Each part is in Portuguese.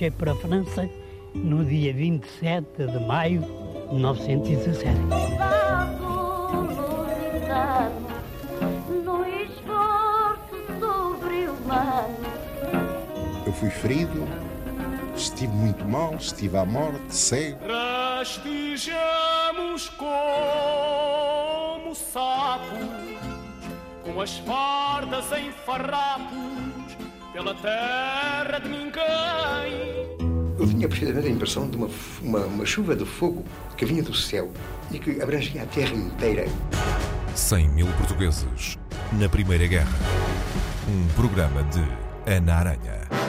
marchei para a França no dia 27 de maio de 1917. Eu fui ferido, estive muito mal, estive à morte, cego. Rastejamos como sapos, com as fardas em farrapos, pela terra de ninguém. Eu tinha precisamente a impressão de uma, uma, uma chuva de fogo que vinha do céu e que abrangia a terra inteira. 100 mil portugueses na Primeira Guerra. Um programa de Ana Aranha.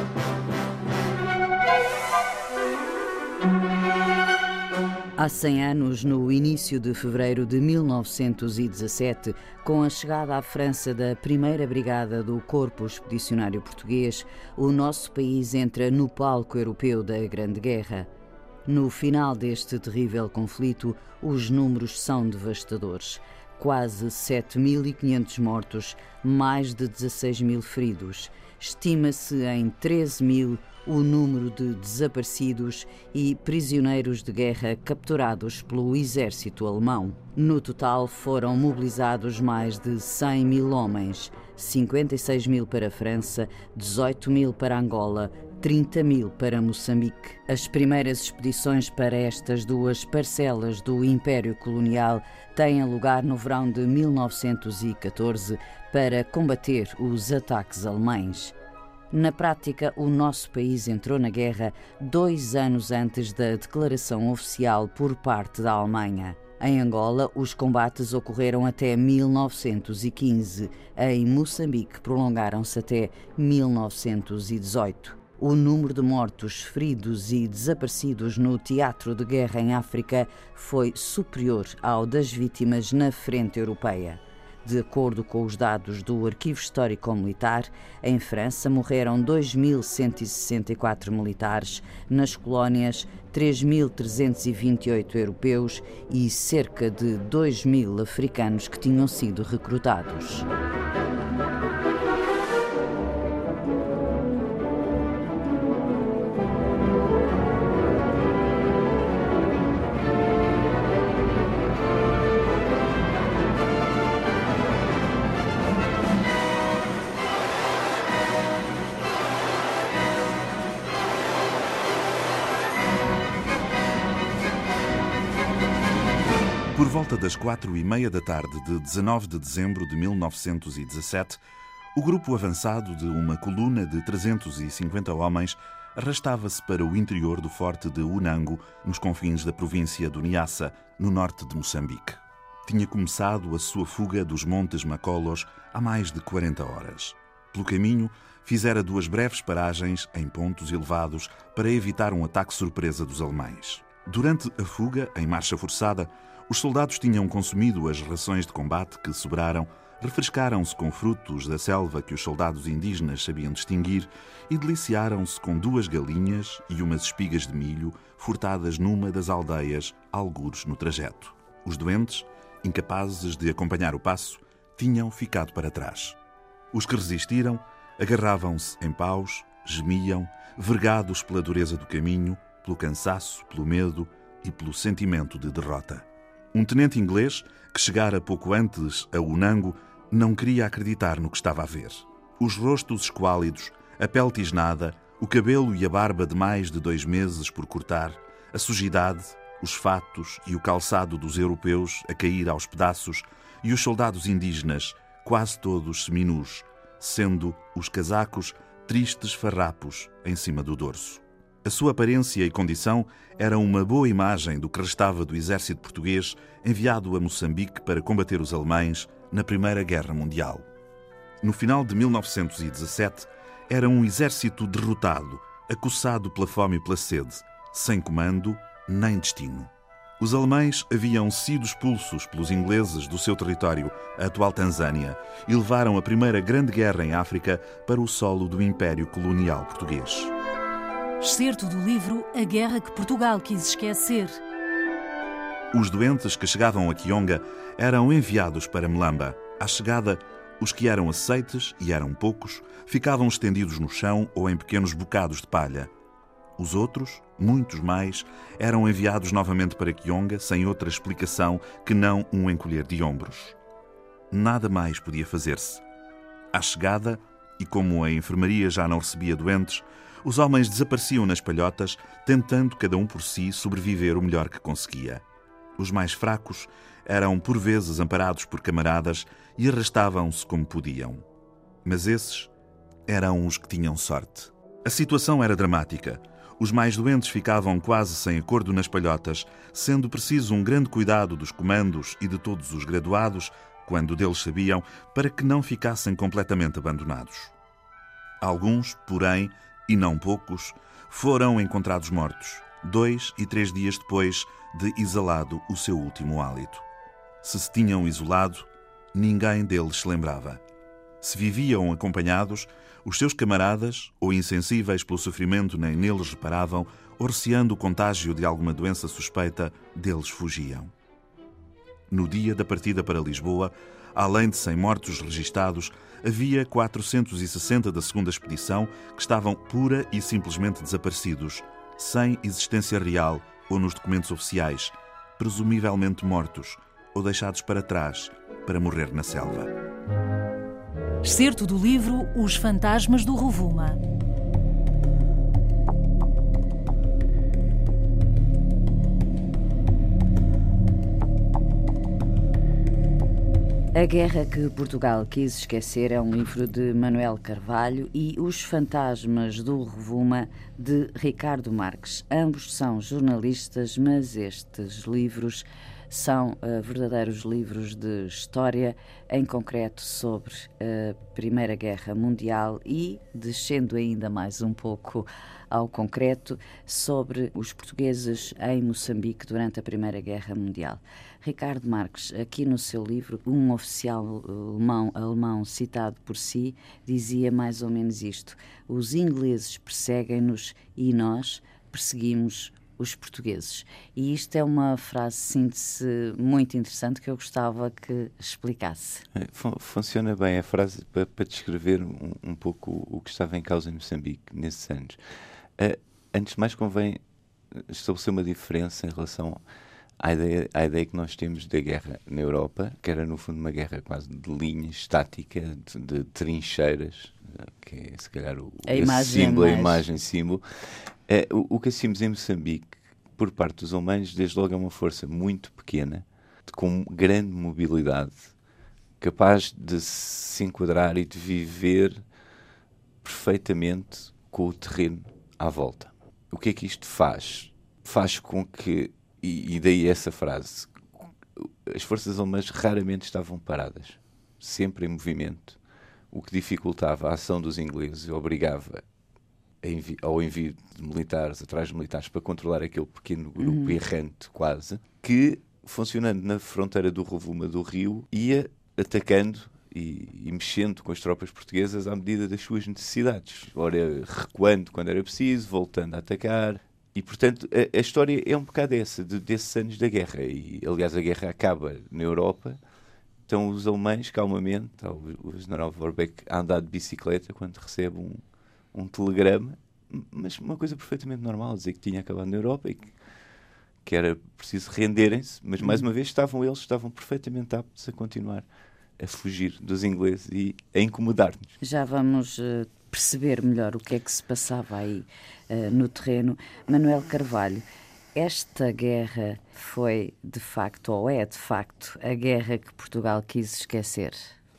Há 100 anos, no início de fevereiro de 1917, com a chegada à França da primeira Brigada do Corpo Expedicionário Português, o nosso país entra no palco europeu da Grande Guerra. No final deste terrível conflito, os números são devastadores. Quase 7.500 mortos, mais de 16 mil feridos. Estima-se em 13 mil o número de desaparecidos e prisioneiros de guerra capturados pelo exército alemão. No total foram mobilizados mais de 100 mil homens, 56 mil para a França, 18 mil para Angola, 30 mil para Moçambique. As primeiras expedições para estas duas parcelas do Império Colonial têm lugar no verão de 1914 para combater os ataques alemães. Na prática, o nosso país entrou na guerra dois anos antes da declaração oficial por parte da Alemanha. Em Angola, os combates ocorreram até 1915. Em Moçambique, prolongaram-se até 1918. O número de mortos, feridos e desaparecidos no teatro de guerra em África foi superior ao das vítimas na frente europeia. De acordo com os dados do Arquivo Histórico Militar, em França morreram 2.164 militares, nas colónias 3.328 europeus e cerca de 2.000 africanos que tinham sido recrutados. Volta das quatro e meia da tarde de 19 de dezembro de 1917, o grupo avançado de uma coluna de 350 homens arrastava-se para o interior do forte de Unango, nos confins da província do Niassa, no norte de Moçambique. Tinha começado a sua fuga dos Montes Macolos há mais de 40 horas. Pelo caminho, fizera duas breves paragens em pontos elevados para evitar um ataque surpresa dos alemães. Durante a fuga, em marcha forçada, os soldados tinham consumido as rações de combate que sobraram, refrescaram-se com frutos da selva que os soldados indígenas sabiam distinguir e deliciaram-se com duas galinhas e umas espigas de milho furtadas numa das aldeias, algures no trajeto. Os doentes, incapazes de acompanhar o passo, tinham ficado para trás. Os que resistiram agarravam-se em paus, gemiam, vergados pela dureza do caminho, pelo cansaço, pelo medo e pelo sentimento de derrota. Um tenente inglês, que chegara pouco antes a Unango, não queria acreditar no que estava a ver. Os rostos esquálidos, a pele tisnada, o cabelo e a barba de mais de dois meses por cortar, a sujidade, os fatos e o calçado dos europeus a cair aos pedaços e os soldados indígenas, quase todos seminus, sendo os casacos tristes farrapos em cima do dorso. A sua aparência e condição eram uma boa imagem do que restava do exército português enviado a Moçambique para combater os alemães na Primeira Guerra Mundial. No final de 1917, era um exército derrotado, acossado pela fome e pela sede, sem comando nem destino. Os alemães haviam sido expulsos pelos ingleses do seu território, a atual Tanzânia, e levaram a primeira grande guerra em África para o solo do Império Colonial Português. Excerto do livro A Guerra que Portugal quis esquecer. Os doentes que chegavam a Kionga eram enviados para Melamba. À chegada, os que eram aceites, e eram poucos, ficavam estendidos no chão ou em pequenos bocados de palha. Os outros, muitos mais, eram enviados novamente para Kionga sem outra explicação que não um encolher de ombros. Nada mais podia fazer-se. À chegada, e como a enfermaria já não recebia doentes, os homens desapareciam nas palhotas, tentando cada um por si sobreviver o melhor que conseguia. Os mais fracos eram por vezes amparados por camaradas e arrastavam-se como podiam. Mas esses eram os que tinham sorte. A situação era dramática. Os mais doentes ficavam quase sem acordo nas palhotas, sendo preciso um grande cuidado dos comandos e de todos os graduados, quando deles sabiam, para que não ficassem completamente abandonados. Alguns, porém, e não poucos, foram encontrados mortos, dois e três dias depois de exalado o seu último hálito. Se se tinham isolado, ninguém deles se lembrava. Se viviam acompanhados, os seus camaradas, ou insensíveis pelo sofrimento nem neles reparavam, ou receando o contágio de alguma doença suspeita, deles fugiam. No dia da partida para Lisboa, além de 100 mortos registados, havia 460 da segunda expedição que estavam pura e simplesmente desaparecidos, sem existência real ou nos documentos oficiais, presumivelmente mortos ou deixados para trás para morrer na selva. Excerto do livro Os Fantasmas do Rovuma. A Guerra que Portugal quis esquecer é um livro de Manuel Carvalho e Os Fantasmas do Rovuma de Ricardo Marques. Ambos são jornalistas, mas estes livros são uh, verdadeiros livros de história, em concreto sobre a Primeira Guerra Mundial e, descendo ainda mais um pouco ao concreto, sobre os portugueses em Moçambique durante a Primeira Guerra Mundial. Ricardo Marques, aqui no seu livro, um oficial alemão, alemão citado por si dizia mais ou menos isto: os ingleses perseguem-nos e nós perseguimos os portugueses. E isto é uma frase síntese muito interessante que eu gostava que explicasse. É, funciona bem a frase para, para descrever um, um, pouco o que estava em causa em Moçambique nesses anos. Uh, antes de mais, convém estabelecer uma diferença em relação à ideia, à ideia que nós temos da guerra na Europa, que era no fundo uma guerra quase de linha estática, de, de trincheiras, que é se calhar o, a imagem símbolo, mais... a imagem símbolo. É, o, o que assistimos em Moçambique, por parte dos alemães, desde logo é uma força muito pequena, com grande mobilidade, capaz de se enquadrar e de viver perfeitamente com o terreno à volta. O que é que isto faz? Faz com que, e, e daí essa frase, as forças alemãs raramente estavam paradas, sempre em movimento o que dificultava a ação dos ingleses e obrigava envi ao envio de militares atrás de militares para controlar aquele pequeno grupo uhum. errante quase, que, funcionando na fronteira do Rovuma do Rio, ia atacando e, e, mexendo com as tropas portuguesas à medida das suas necessidades. Ora, recuando quando era preciso, voltando a atacar. E, portanto, a, a história é um bocado essa, de, desses anos da guerra. E, aliás, a guerra acaba na Europa estão os alemães, calmamente, o general Vorbeck a andar de bicicleta quando recebe um, um telegrama, mas uma coisa perfeitamente normal, dizer que tinha acabado na Europa e que, que era preciso renderem-se, mas mais uhum. uma vez estavam eles, estavam perfeitamente aptos a continuar a fugir dos ingleses e a incomodar-nos. Já vamos uh, perceber melhor o que é que se passava aí uh, no terreno. Manuel Carvalho, esta guerra foi de facto, ou é de facto, a guerra que Portugal quis esquecer?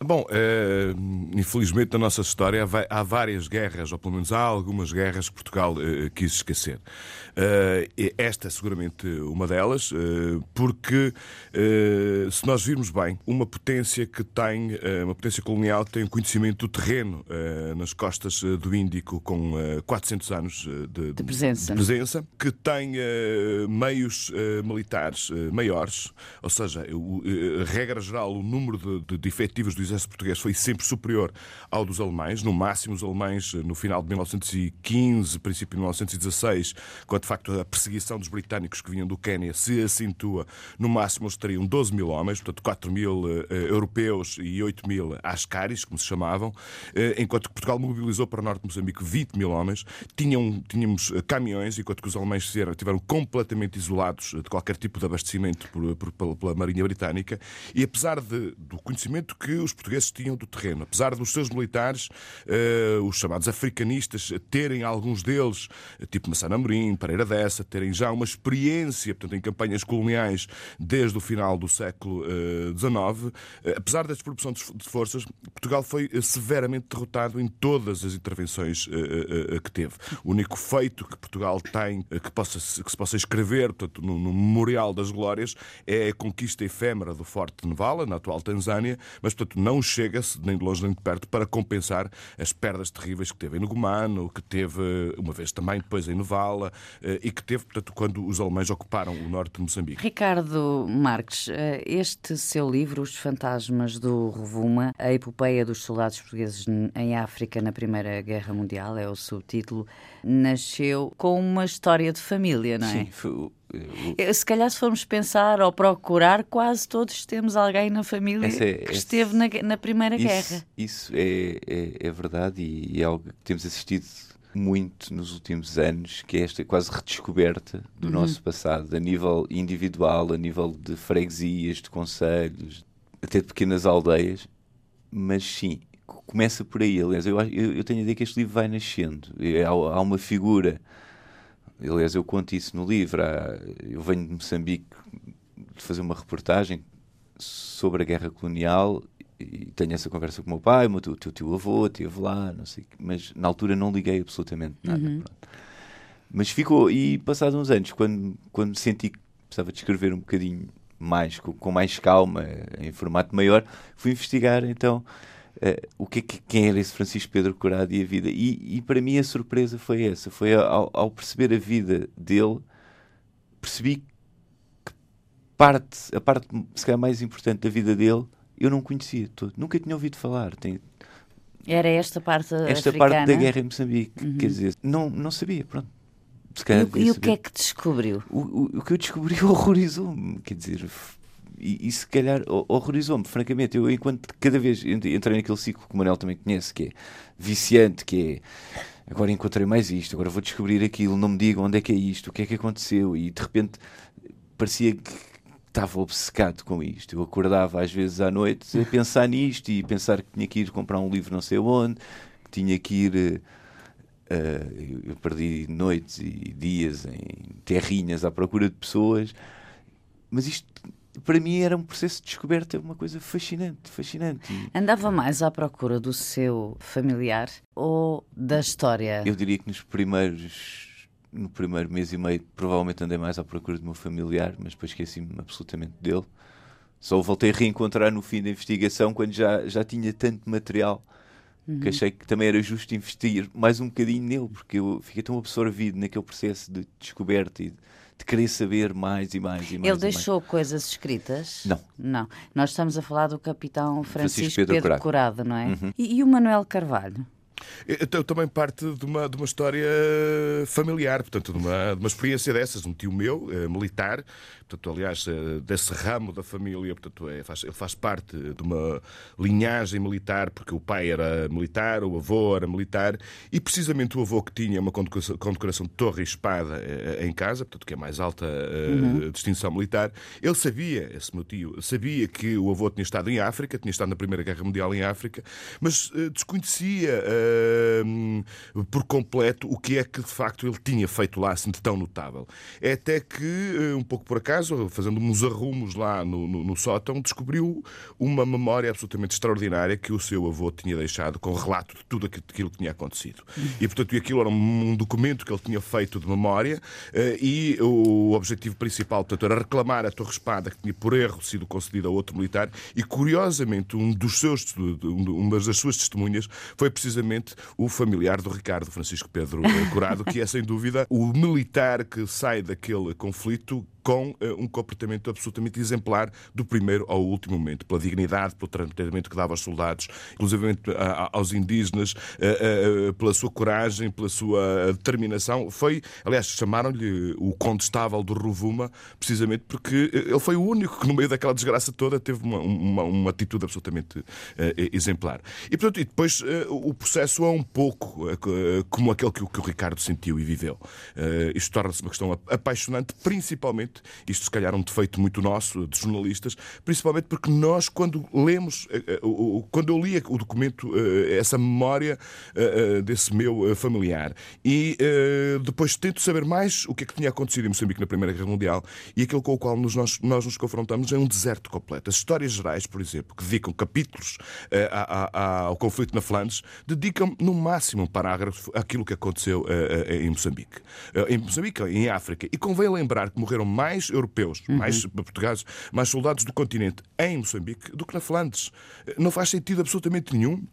Bom, é, infelizmente na nossa história há várias guerras, ou pelo menos há algumas guerras que Portugal é, quis esquecer. É, esta é seguramente uma delas, porque se nós virmos bem, uma potência que tem, uma potência colonial que tem um conhecimento do terreno nas costas do Índico com 400 anos de, de presença, de presença que tem meios militares maiores, ou seja, regra geral, o número de, de efetivos do exército português foi sempre superior ao dos alemães. No máximo, os alemães, no final de 1915, princípio de 1916, quando de facto a perseguição dos britânicos que vinham do Quênia se acentua, no máximo eles teriam 12 mil homens, portanto 4 mil uh, europeus e 8 mil ascaris, como se chamavam, enquanto que Portugal mobilizou para o norte de Moçambique 20 mil homens. Tinham, tínhamos caminhões, enquanto que os alemães estiveram completamente isolados de qualquer tipo de abastecimento por, por, pela Marinha Britânica. E apesar de, do conhecimento que os portugueses tinham do terreno, apesar dos seus militares, os chamados africanistas, terem alguns deles, tipo Massana Amorim, Pereira Dessa, terem já uma experiência portanto, em campanhas coloniais desde o final do século XIX, uh, apesar da desproporção de forças, Portugal foi eh, severamente derrotado em todas as intervenções uh, que teve. O único feito que Portugal tem que, possa, que se possa escrever portanto, no, no, Memorial das Glórias é a conquista efêmera do Forte de Nevala, na atual Tanzânia, mas portanto não chega-se, nem de longe nem de perto, para compensar as perdas terríveis que teve em Nugumano, que teve uma vez também depois em Nevala, e que teve, portanto, quando os alemães ocuparam o norte de Moçambique. Ricardo Marques, este seu livro, Os Fantasmas do Rovuma, a epopeia dos soldados portugueses em África na Primeira Guerra Mundial, é o subtítulo, nasceu com uma história de família, não é? Sim, foi, se calhar, se formos pensar ou procurar, quase todos temos alguém na família é, que esteve na, na Primeira isso, Guerra. Isso é, é, é verdade e é algo que temos assistido muito nos últimos anos, que é esta quase redescoberta do uhum. nosso passado, a nível individual, a nível de freguesias, de conselhos, até de pequenas aldeias. Mas sim, começa por aí. Aliás, eu, eu, eu tenho a ideia que este livro vai nascendo. Há, há uma figura. Aliás, eu conto isso no livro. Eu venho de Moçambique de fazer uma reportagem sobre a guerra colonial e tenho essa conversa com o meu pai, o meu teu, teu, teu avô esteve lá, não sei, mas na altura não liguei absolutamente nada. Uhum. Mas ficou, e passados uns anos, quando, quando senti que precisava de escrever um bocadinho mais, com, com mais calma, em formato maior, fui investigar então uh, o que, é quem era esse Francisco Pedro Corado e a vida. E, e para mim a surpresa foi essa, foi ao, ao perceber a vida dele, percebi que parte, a parte se calhar mais importante da vida dele eu não conhecia todo, nunca tinha ouvido falar. Tem... Era esta parte Esta africana? parte da guerra em Moçambique, uhum. quer dizer, não, não sabia, pronto. e, e o que é que descobriu? O, o, o que eu descobri horrorizou-me, quer dizer, e, e se calhar horrorizou-me, francamente. Eu, enquanto cada vez entrei naquele ciclo que o Manuel também conhece, que é viciante, que é agora encontrei mais isto, agora vou descobrir aquilo, não me digam onde é que é isto, o que é que aconteceu, e de repente parecia que estava obcecado com isto. Eu acordava às vezes à noite a pensar nisto e pensar que tinha que ir comprar um livro não sei onde, que tinha que ir. Uh, eu perdi noites e dias em terrinhas à procura de pessoas, mas isto para mim era um processo de descoberta, uma coisa fascinante, fascinante. Andava mais à procura do seu familiar ou da história? Eu diria que nos primeiros no primeiro mês e meio provavelmente andei mais à procura do meu familiar, mas depois esqueci-me absolutamente dele. Só o voltei a reencontrar no fim da investigação quando já, já tinha tanto material uhum. que achei que também era justo investir mais um bocadinho nele, porque eu fiquei tão absorvido naquele processo de descoberta e de, de querer saber mais e mais e mais. Ele deixou mais. coisas escritas? Não. Não. Nós estamos a falar do capitão Francisco, Francisco Pedro, Pedro Curado. Curado, não é? Uhum. E, e o Manuel Carvalho? Eu também parte de uma, de uma história familiar, portanto, de uma, de uma experiência dessas. Um tio meu, eh, militar, portanto, aliás, eh, desse ramo da família, portanto, é, faz, ele faz parte de uma linhagem militar, porque o pai era militar, o avô era militar, e precisamente o avô que tinha uma condecoração, condecoração de torre e espada eh, em casa, portanto, que é a mais alta uhum. distinção militar, ele sabia, esse meu tio, sabia que o avô tinha estado em África, tinha estado na Primeira Guerra Mundial em África, mas desconhecia por completo o que é que de facto ele tinha feito lá assim de tão notável. É até que, uh, um pouco por acaso, fazendo uns arrumos lá no, no, no, sótão, descobriu uma memória absolutamente extraordinária que o seu avô tinha deixado com relato de tudo aquilo que tinha acontecido. E portanto aquilo era um documento que ele tinha feito de memória uh, e o objetivo principal portanto, era reclamar a Torre Espada que tinha por erro sido concedida a outro militar e curiosamente um dos seus, uma das suas testemunhas foi precisamente o familiar do Ricardo Francisco Pedro Curado, que é sem dúvida o militar que sai daquele conflito com uh, um comportamento absolutamente exemplar do primeiro ao último momento, pela dignidade, pelo tratamento que dava aos soldados, inclusive aos indígenas, uh, uh, pela sua coragem, pela sua determinação. Foi, aliás, chamaram-lhe o condestável do Rovuma, precisamente porque ele foi o único que, no meio daquela desgraça toda, teve uma, uma, uma atitude absolutamente exemplar. E, portanto, e depois o processo é um pouco como aquele que, que, o Ricardo sentiu e viveu. isto torna-se uma questão apaixonante, principalmente isto se calhar é um defeito muito nosso, de jornalistas, principalmente porque nós, quando lemos, eh, eh, quando eu li o documento, eh, essa memória desse meu familiar, e depois tento saber mais o que é que tinha acontecido em Moçambique na Primeira Guerra Mundial, e aquilo com o qual nós, nós nos confrontamos é um deserto completo. As histórias gerais, por exemplo, que dedicam capítulos ao conflito na Flandres, dedicam no máximo um parágrafo àquilo que aconteceu em Moçambique. Em Moçambique, em África. E convém lembrar que morreram mais mais europeus, uhum. mais portugueses, mais soldados do continente em Moçambique do que na Flandres. Não faz sentido absolutamente nenhum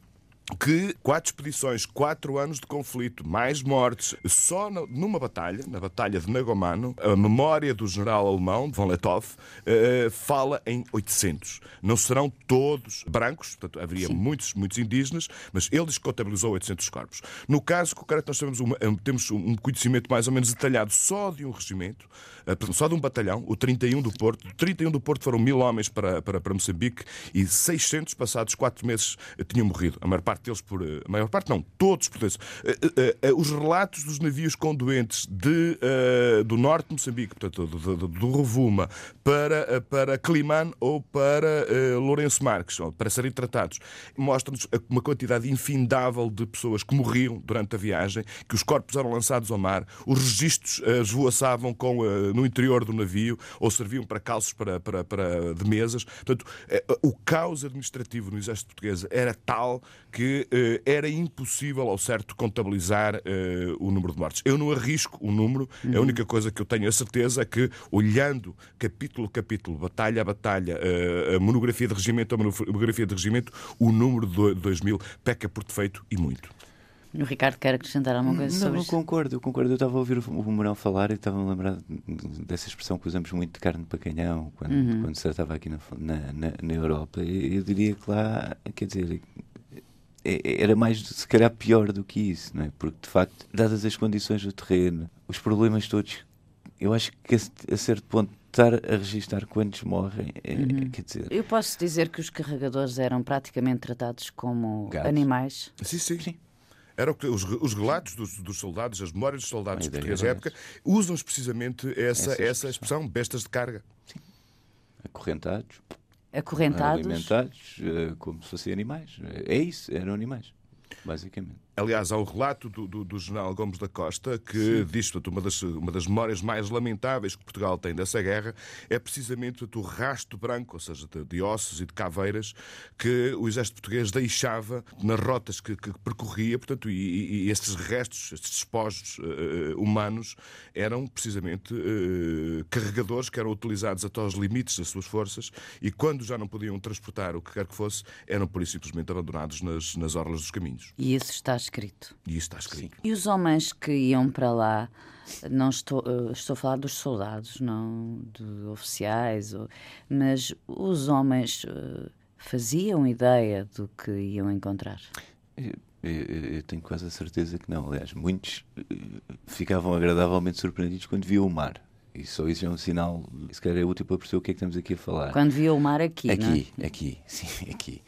que quatro expedições, quatro anos de conflito, mais mortes, só numa batalha, na Batalha de Nagomano, a memória do general alemão, von Letov, uh, fala em 800. Não serão todos brancos, portanto, haveria muitos, muitos indígenas, mas ele diz que contabilizou 800 corpos. No caso concreto, nós temos, uma, temos um conhecimento mais ou menos detalhado só de um regimento, uh, só de um batalhão, o 31 do Porto. O 31 do Porto foram mil homens para, para, para Moçambique e 600, passados quatro meses, tinham morrido. A maior parte parte deles por. Eh, a maior parte não, todos portugueses. Eh, eh, os relatos dos navios com doentes de, do norte de Moçambique, portanto, do, do, do Rovuma, para, para Climane ou para Lourenço Marques, para serem tratados, mostram-nos uma quantidade infindável de pessoas que morriam durante a viagem, que os corpos eram lançados ao mar, os registros esvoaçavam com, no interior do navio ou serviam para calços para, para, para, de mesas. Portanto, o caos administrativo no exército português era tal que que uh, era impossível ao certo contabilizar uh, o número de mortes. Eu não arrisco o número, uhum. a única coisa que eu tenho a certeza é que, olhando capítulo a capítulo, batalha a batalha, uh, a monografia de regimento a monografia de regimento, o número de 2000 peca por defeito e muito. O Ricardo quer acrescentar alguma coisa não, sobre Não, eu concordo, eu concordo. Eu estava a ouvir o Mourão falar e estava a lembrar dessa expressão que usamos muito de carne para canhão quando, uhum. quando se tratava aqui na, na, na Europa. Eu diria que lá, quer dizer, era mais, se calhar, pior do que isso, não é? Porque, de facto, dadas as condições do terreno, os problemas todos, eu acho que a, certo ponto estar a registar quantos morrem, é, uhum. quer dizer... Eu posso dizer que os carregadores eram praticamente tratados como Gatos. animais? Sim, sim. sim. Era que os, os relatos dos, dos, soldados, as memórias dos soldados portugueses da época, usam precisamente essa, essa, essa expressão, bestas de carga. Sim. Acorrentados acorrentados. Alimentados uh, como se fossem animais. É isso, eram animais, basicamente. Aliás, há o relato do, do, do general Gomes da Costa que Sim. diz que uma das, uma das memórias mais lamentáveis que Portugal tem dessa guerra é precisamente o rasto branco, ou seja, de, de, ossos e de caveiras que o exército português deixava nas rotas que, que percorria, portanto, e, e, estes restos, estes despojos uh, humanos eram precisamente uh, carregadores que eram utilizados até aos limites das suas forças e quando já não podiam transportar o que quer que fosse, eram por isso simplesmente abandonados nas, nas orlas dos caminhos. E isso está escrito. E isso está escrito. Sim. E os homens que iam para lá, não estou, eh, estou a falar dos soldados, não de oficiais, mas os homens eh, faziam ideia do que iam encontrar? Eu, eu, tenho quase a certeza que não. Aliás, muitos eh, ficavam agradavelmente surpreendidos quando viam o mar. E só isso é um sinal, se calhar é útil para perceber o que é que estamos aqui a falar. Quando viam o mar aqui, Aqui, é? aqui, sim, aqui.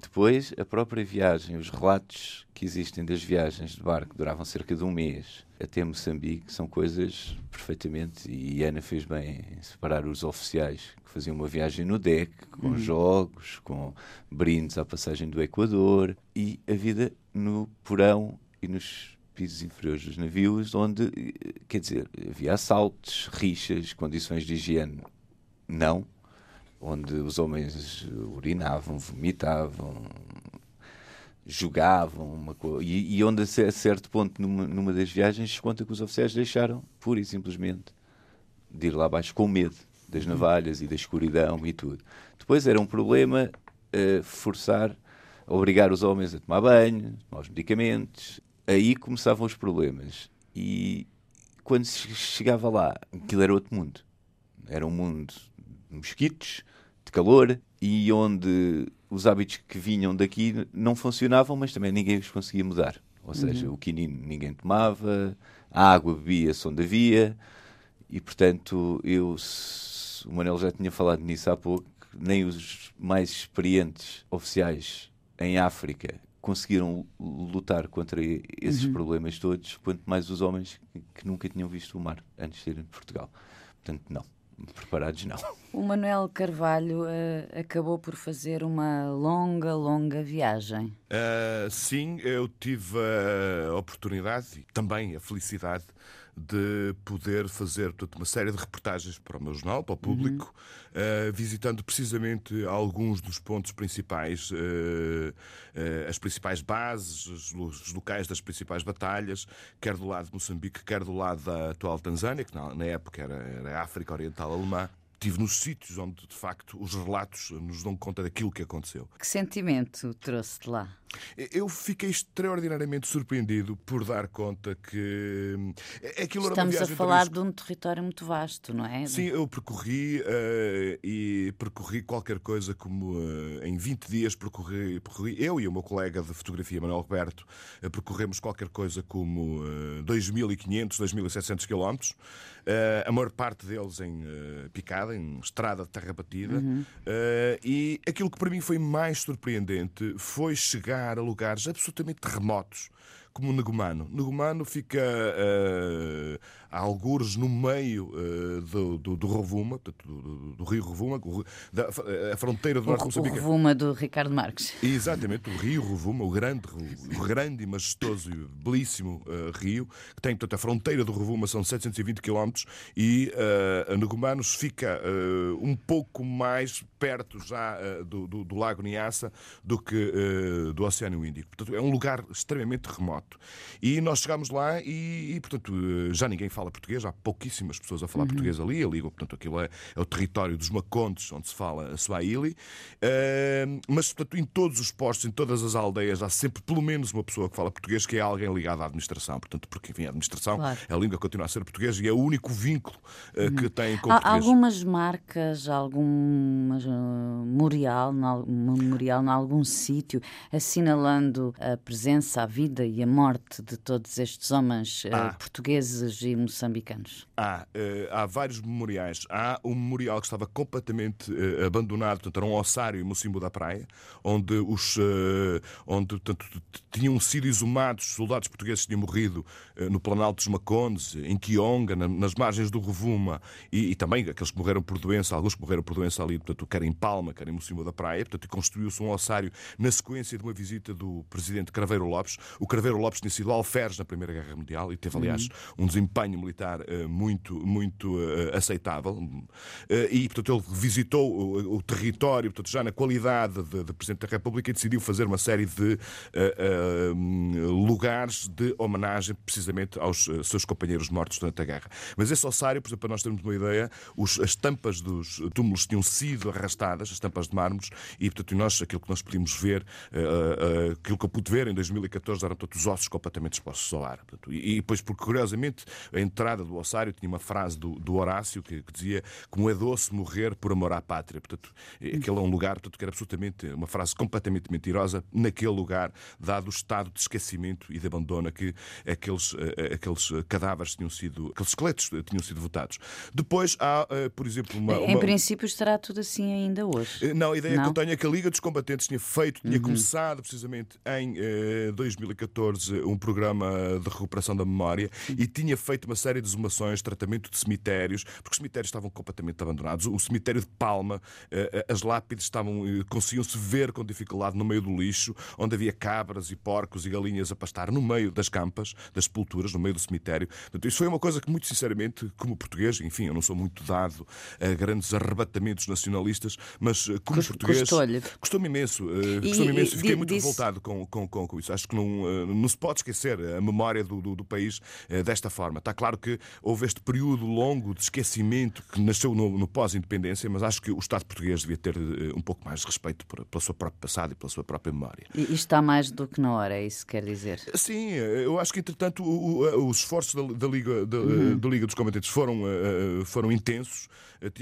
Depois, a própria viagem, os relatos que existem das viagens de barco duravam cerca de um mês até Moçambique são coisas perfeitamente. E Ana fez bem em separar os oficiais que faziam uma viagem no deck, com uhum. jogos, com brindes à passagem do Equador e a vida no porão e nos pisos inferiores dos navios, onde, quer dizer, havia assaltos, rixas, condições de higiene não onde os homens urinavam, vomitavam, jogavam uma e, e onde a certo ponto numa, numa das viagens se conta que os oficiais deixaram pura e simplesmente de ir lá abaixo com medo das uhum. navalhas e da escuridão e tudo. Depois era um problema uh, forçar obrigar os homens a tomar banho, tomar os medicamentos. Aí começavam os problemas. E quando se chegava lá, aquilo era outro mundo. Era um mundo de mosquitos, de calor, e onde os hábitos que vinham daqui não funcionavam, mas também ninguém os conseguia mudar. Ou seja, uhum. o quinino ninguém tomava, a água bebia-se onde havia, e portanto, eu, o Manuel já tinha falado nisso há pouco, nem os mais experientes oficiais em África conseguiram lutar contra esses uhum. problemas todos, quanto mais os homens que nunca tinham visto o mar antes de serem de Portugal. Portanto, não preparados não. O Manuel Carvalho uh, acabou por fazer uma longa, longa viagem. Uh, sim, eu tive a oportunidade e também a felicidade de poder fazer portanto, uma série de reportagens para o meu jornal, para o público, uhum. uh, visitando precisamente alguns dos pontos principais, uh, uh, as principais bases, os, os, locais das principais batalhas, quer do lado de Moçambique, quer do lado da atual Tanzânia, que na, na época era, era a África Oriental Alemã. Estive nos sítios onde, de facto, os relatos nos dão conta daquilo que aconteceu. Que sentimento trouxe de lá? Eu fiquei extraordinariamente surpreendido por dar conta que eh, aquilo Estamos a falar de um território muito vasto, não é? Sim, eu percorri uh, e percorri qualquer coisa como uh, em 20 dias percorri, percorri, eu e o meu colega de fotografia, Manuel Roberto, uh, percorremos qualquer coisa como uh, 2.500, 2.700 quilómetros, a maior parte deles em picada, em estrada de terra batida, uhum. e aquilo que para mim foi mais surpreendente foi chegar a lugares absolutamente remotos, como o Negumano. Negumano fica uh, a algures no meio uh, do, do, do, Rovuma, do, do, do rio Rovuma, da, a fronteira do Norte de Moçambique. O Rovuma do Ricardo Marques. Exatamente, o rio Rovuma, o grande, o grande e majestoso e belíssimo uh, rio, que tem, portanto, a fronteira do Rovuma são 720 km e uh, fica um pouco mais perto já do, do, do, Lago Niassa do que do Oceano Índico. Portanto, é um lugar extremamente remoto. E nós chegámos lá e, e portanto, já ninguém fala português, há pouquíssimas pessoas a falar uhum. português ali, ali portanto, aquilo é, é, o território dos Macontes, onde se fala a Swahili, uh, mas, portanto, em todos os postos, em todas as aldeias, há sempre pelo menos uma pessoa que fala português, que é alguém ligado à administração, portanto, porque, enfim, a administração, claro. a língua continua a ser português e é o único vínculo uh, uhum. que tem com o português. Algumas marcas, algum memorial, memorial em algum sítio, assinalando a presença, a vida e a morte de todos estes homens uh, ah. portugueses e moçambicanos? Há, uh, há vários memoriais. Há um memorial que estava completamente uh, abandonado, portanto, era um ossário em Mocimbo da Praia, onde, os, onde portanto, tinham sido exumados soldados portugueses que tinham morrido no Planalto dos Macondes, em Quionga, na, nas margens do Rovuma, e, e, também aqueles que morreram por doença, alguns que morreram por doença ali, portanto, quer em Palma, quer em Mocimbo da Praia, portanto, construiu-se um ossário na sequência de uma visita do presidente Craveiro Lopes. O Craveiro Lopes tinha sido alferes na Primeira Guerra Mundial e teve, aliás, uhum. um desempenho militar uh, muito, muito uh, aceitável. Uh, e, portanto, ele visitou o, o, território, portanto, já na qualidade de, de, Presidente da República e decidiu fazer uma série de lugares de homenagem precisamente aos seus companheiros mortos durante a guerra. Mas esse ossário, por exemplo, para nós termos uma ideia, os, as tampas dos túmulos tinham sido arrastadas, as tampas de mármores, e, portanto, nós, aquilo que nós podíamos ver, aquilo que eu pude ver em 2014, eram todos os ossos completamente expostos ao ar. Portanto, e, e depois, porque curiosamente, a entrada do ossário tinha uma frase do, do Horácio que, que, dizia como é doce morrer por amor à pátria. Portanto, aquele é um lugar portanto, que era absolutamente uma frase completamente mentirosa naquele lugar, dado o estado de esquecimento e de abandono que aqueles, eh, aqueles cadáveres tinham sido, aqueles esqueletos tinham sido votados. Depois há, eh, por exemplo, uma. Em princípio estará tudo assim ainda hoje. Eh, não, a ideia Não? que eu tenho é que a Liga dos Combatentes tinha feito, tinha uhum. começado precisamente em eh, 2014 um programa de recuperação da memória e tinha feito uma série de exumações, tratamento de cemitérios, porque os cemitérios estavam completamente abandonados. O cemitério de Palma, eh, eh, as lápides estavam, eh, conseguiam-se ver com dificuldade no meio do lixo, onde havia cabras e porcos e galinhas a pastar no meio das campas, das sepulturas, no meio do cemitério. Portanto, isso foi uma coisa que, muito sinceramente, como português, enfim, eu não sou muito dado a grandes arrebatamentos nacionalistas, mas como português. Custou-me imenso. Custou-me imenso. E, imenso e, fiquei muito revoltado com, com, com, isso. Acho que não, no não se pode esquecer a memória do, do, do país desta forma. Está claro que houve este período longo de esquecimento que nasceu no, no pós-independência, mas acho que o Estado português devia ter um pouco mais de respeito pelo seu próprio passado e pela sua própria memória. E está mais do que na hora, é isso que quer dizer? Sim, eu acho que, entretanto, os esforços da, da Liga, da, uhum. da Liga dos Combatentes foram, foram intensos.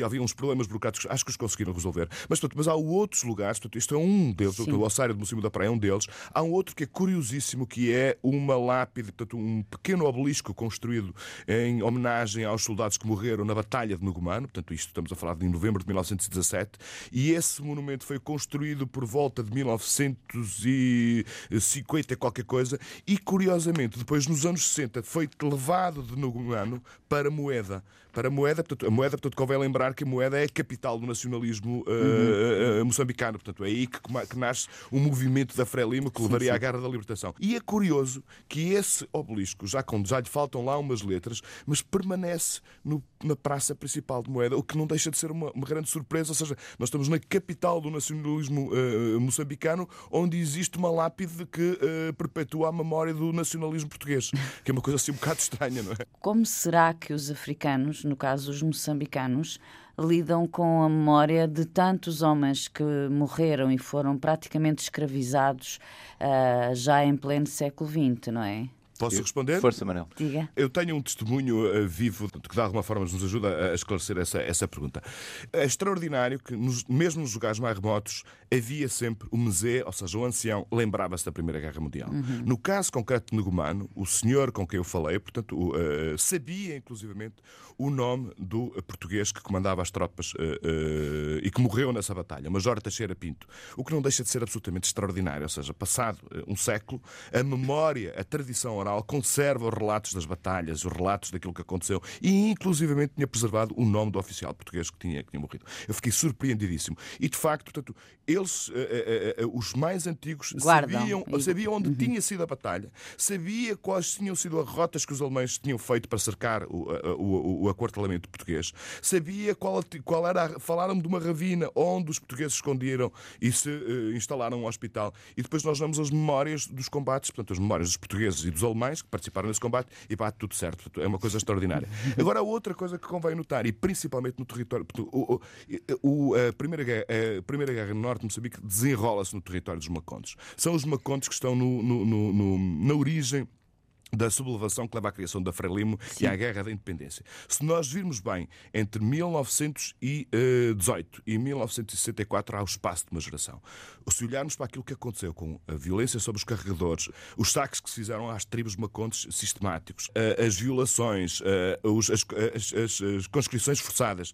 Havia uns problemas burocráticos, acho que os conseguiram resolver. Mas, portanto, mas há outros lugares, portanto, isto é um deles, o ossário do Museu da Praia é um deles. Há um outro que é curiosíssimo, que é uma lápide, portanto, um pequeno obelisco construído em homenagem aos soldados que morreram na Batalha de Nugumano. Portanto, isto estamos a falar de novembro de 1917. E esse monumento foi construído por volta de 1950 e qualquer coisa. E, curiosamente, depois, nos anos 60, foi levado de Nugumano para Moeda para moeda. Portanto, a moeda, portanto, convém lembrar que a moeda é a capital do nacionalismo uh, uhum. uh, moçambicano. Portanto, é aí que, que nasce o movimento da Frelimo que levaria sim, sim. à Guerra da Libertação. E é curioso que esse obelisco, já, com, já lhe faltam lá umas letras, mas permanece no, na praça principal de moeda, o que não deixa de ser uma, uma grande surpresa. Ou seja, nós estamos na capital do nacionalismo uh, moçambicano, onde existe uma lápide que perpetua a memória do nacionalismo português, que é uma coisa assim um bocado estranha, não é? Como será que os africanos no caso os moçambicanos, lidam com a memória de tantos homens que morreram e foram praticamente escravizados uh, já em pleno século XX, não é? Posso responder? Força, Manel. Diga. Eu tenho um testemunho uh, vivo que de alguma forma nos ajuda a esclarecer essa, essa pergunta. É extraordinário que, nos, mesmo nos lugares mais remotos, havia sempre o mesé, ou seja, o ancião, lembrava-se da Primeira Guerra Mundial. Uhum. No caso concreto de Negumano, o senhor com quem eu falei, portanto, uh, sabia inclusivamente o nome do português que comandava as tropas uh, uh, e que morreu nessa batalha, Major Teixeira Pinto. O que não deixa de ser absolutamente extraordinário, ou seja, passado um século, a memória, a tradição oral conserva os relatos das batalhas, os relatos daquilo que aconteceu e, inclusivamente, tinha preservado o nome do oficial português que tinha, que tinha morrido. Eu fiquei surpreendidíssimo. E, de facto, portanto, eles, os mais antigos, Guardam. sabiam, sabiam onde uhum. tinha sido a batalha, sabia quais tinham sido as rotas que os alemães tinham feito para cercar o, o, o o aquartelamento português, sabia qual, qual era. Falaram de uma ravina onde os portugueses esconderam e se uh, instalaram um hospital. E depois nós damos as memórias dos combates, portanto, as memórias dos portugueses e dos alemães que participaram nesse combate e bate tudo certo. Portanto, é uma coisa extraordinária. Agora, outra coisa que convém notar, e principalmente no território. O, o, a, primeira guerra, a Primeira Guerra no Norte de Moçambique desenrola-se no território dos Macontes. São os Macontes que estão no, no, no, na origem da sublevação que leva à criação da Frelimo Sim. e à Guerra da Independência. Se nós virmos bem, entre 1918 e 1964 há o espaço de uma geração. Se olharmos para aquilo que aconteceu com a violência sobre os carregadores, os saques que se fizeram às tribos macontes sistemáticos, as violações, as, as, as conscrições forçadas,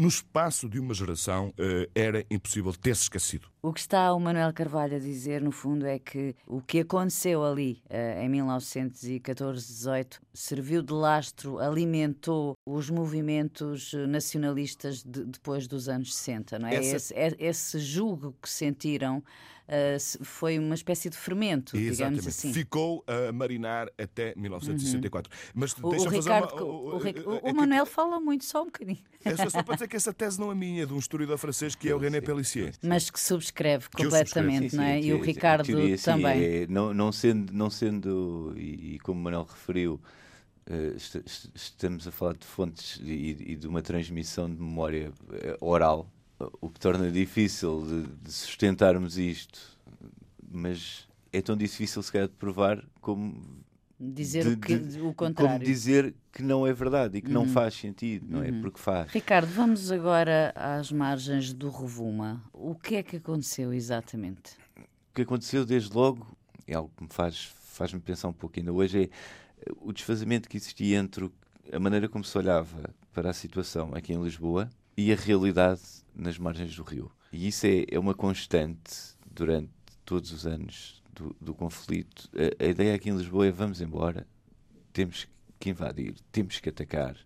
no espaço de uma geração era impossível ter-se esquecido. O que está o Manuel Carvalho a dizer, no fundo, é que o que aconteceu ali em 1900 2014-18 serviu de lastro, alimentou os movimentos nacionalistas de, depois dos anos 60, não é? Essa... Esse, é, esse julgo que sentiram Uh, foi uma espécie de fermento, Exatamente. digamos assim. Ficou a marinar até 1964. Uhum. Mas o, o Ricardo, uma... o, o, o, é Manuel que... fala muito, só um bocadinho. É só, só para dizer que essa tese não é minha, de um historiador francês que é o René Pellissier. Mas que subscreve completamente, não é? Sim, e o Ricardo teoria, também. É, não, não sendo, não sendo e, e como o Manuel referiu, Uh, estamos a falar de fontes e, e, de uma transmissão de memória eh, oral o que torna difícil de, de, sustentarmos isto, mas é tão difícil se calhar de provar como dizer de, o, que, de, o contrário. Como dizer que não é verdade e que uhum. não faz sentido, não é? uhum. é? Porque faz. Ricardo, vamos agora às margens do Rovuma. O que é que aconteceu exatamente? O que aconteceu desde logo é algo que me faz faz-me pensar um pouco ainda hoje é o desfazamento que existia entre a maneira como se olhava para a situação aqui em Lisboa e a realidade nas margens do rio. E isso é, é uma constante durante todos os anos do, do conflito. A, a, ideia aqui em Lisboa é vamos embora, temos que invadir, temos que atacar,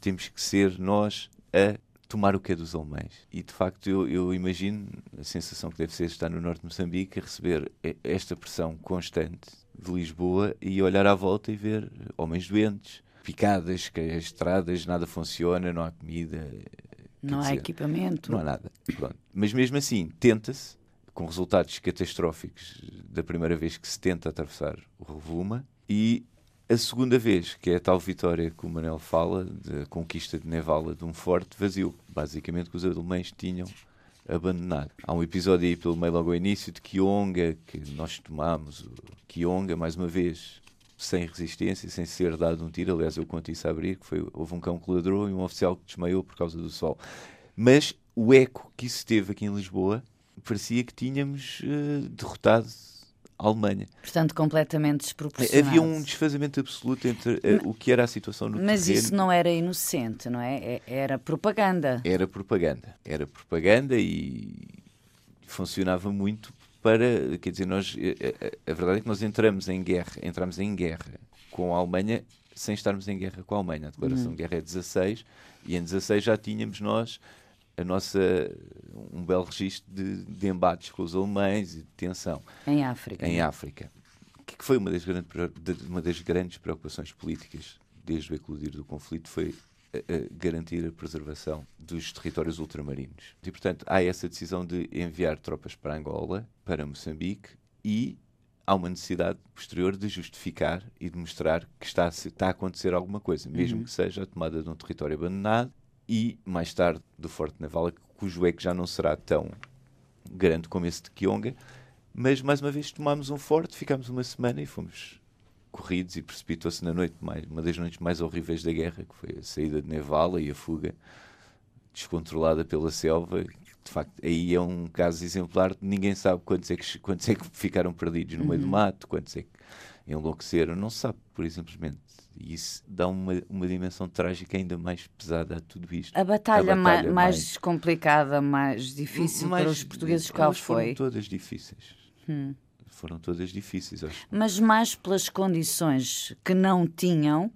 temos que ser nós a tomar o que é dos alemães. E de facto eu, eu imagino a sensação que deve ser estar no norte de Moçambique a receber esta pressão constante de Lisboa e olhar à volta e ver homens doentes, picadas, que as estradas nada funciona, não há comida, não há equipamento. Não há nada. Pronto. Mas mesmo assim, tenta-se com resultados catastróficos da primeira vez que se tenta atravessar o Rovuma, e a segunda vez, que é a tal vitória que o Manel fala, da conquista de Nevala de um forte vazio, basicamente que os alemães tinham abandonado. Há um episódio aí pelo meio logo ao início de Kionga, que nós tomámos Kionga, mais uma vez, sem resistência, sem ser dado um tiro. Aliás, eu conto isso a abrir, que foi, houve um cão que ladrou e um oficial que desmaiou por causa do sol. Mas o eco que isso teve aqui em Lisboa parecia que tínhamos uh, derrotado a Alemanha. Portanto, completamente desproporcionado. Havia um desfazamento absoluto entre uh, o que era a situação no Mas terreno. isso não era inocente, não é? é? Era propaganda. Era propaganda. Era propaganda e funcionava muito para, quer dizer, nós, a, a verdade é que nós entramos em guerra, entramos em guerra com a Alemanha sem estarmos em guerra com a Alemanha. A declaração uhum. de guerra é 16 e em 16 já tínhamos nós a nossa um belo registro de, de embates com os alemães e de tensão em África. Em África, que foi uma das grandes uma das grandes preocupações políticas desde o eclodir do conflito foi garantir a preservação dos territórios ultramarinos. E portanto há essa decisão de enviar tropas para Angola, para Moçambique e há uma necessidade posterior de justificar e de mostrar que está, está a acontecer alguma coisa, mesmo uhum. que seja a tomada de um território abandonado e mais tarde do Forte Naval, cujo eco já não será tão grande como esse de Kionga, mas mais uma vez tomámos um forte, ficámos uma semana e fomos corridos e precipitou-se na noite mais, uma das noites mais horríveis da guerra, que foi a saída de Nevala e a fuga descontrolada pela selva. De facto, aí é um caso exemplar de ninguém sabe quantos é que, quantos é que ficaram perdidos no meio do uhum. mato, quantos é que enlouqueceram, não se sabe, por simplesmente. E isso dá uma, uma dimensão trágica ainda mais pesada a tudo isto. A batalha, a batalha mais, mais, complicada, mais difícil mais, para os portugueses, qual foi? Foram todas difíceis. Hum. Foram todas difíceis, acho. Mas mais pelas condições que não tinham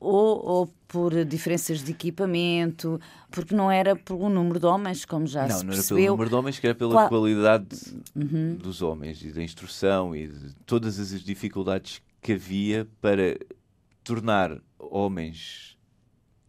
ou, ou, por diferenças de equipamento, porque não era pelo número de homens, como já não, se não percebeu. Não, era pelo número de homens, que era pela Qual... qualidade uhum. dos homens e da instrução e de todas as dificuldades que havia para tornar homens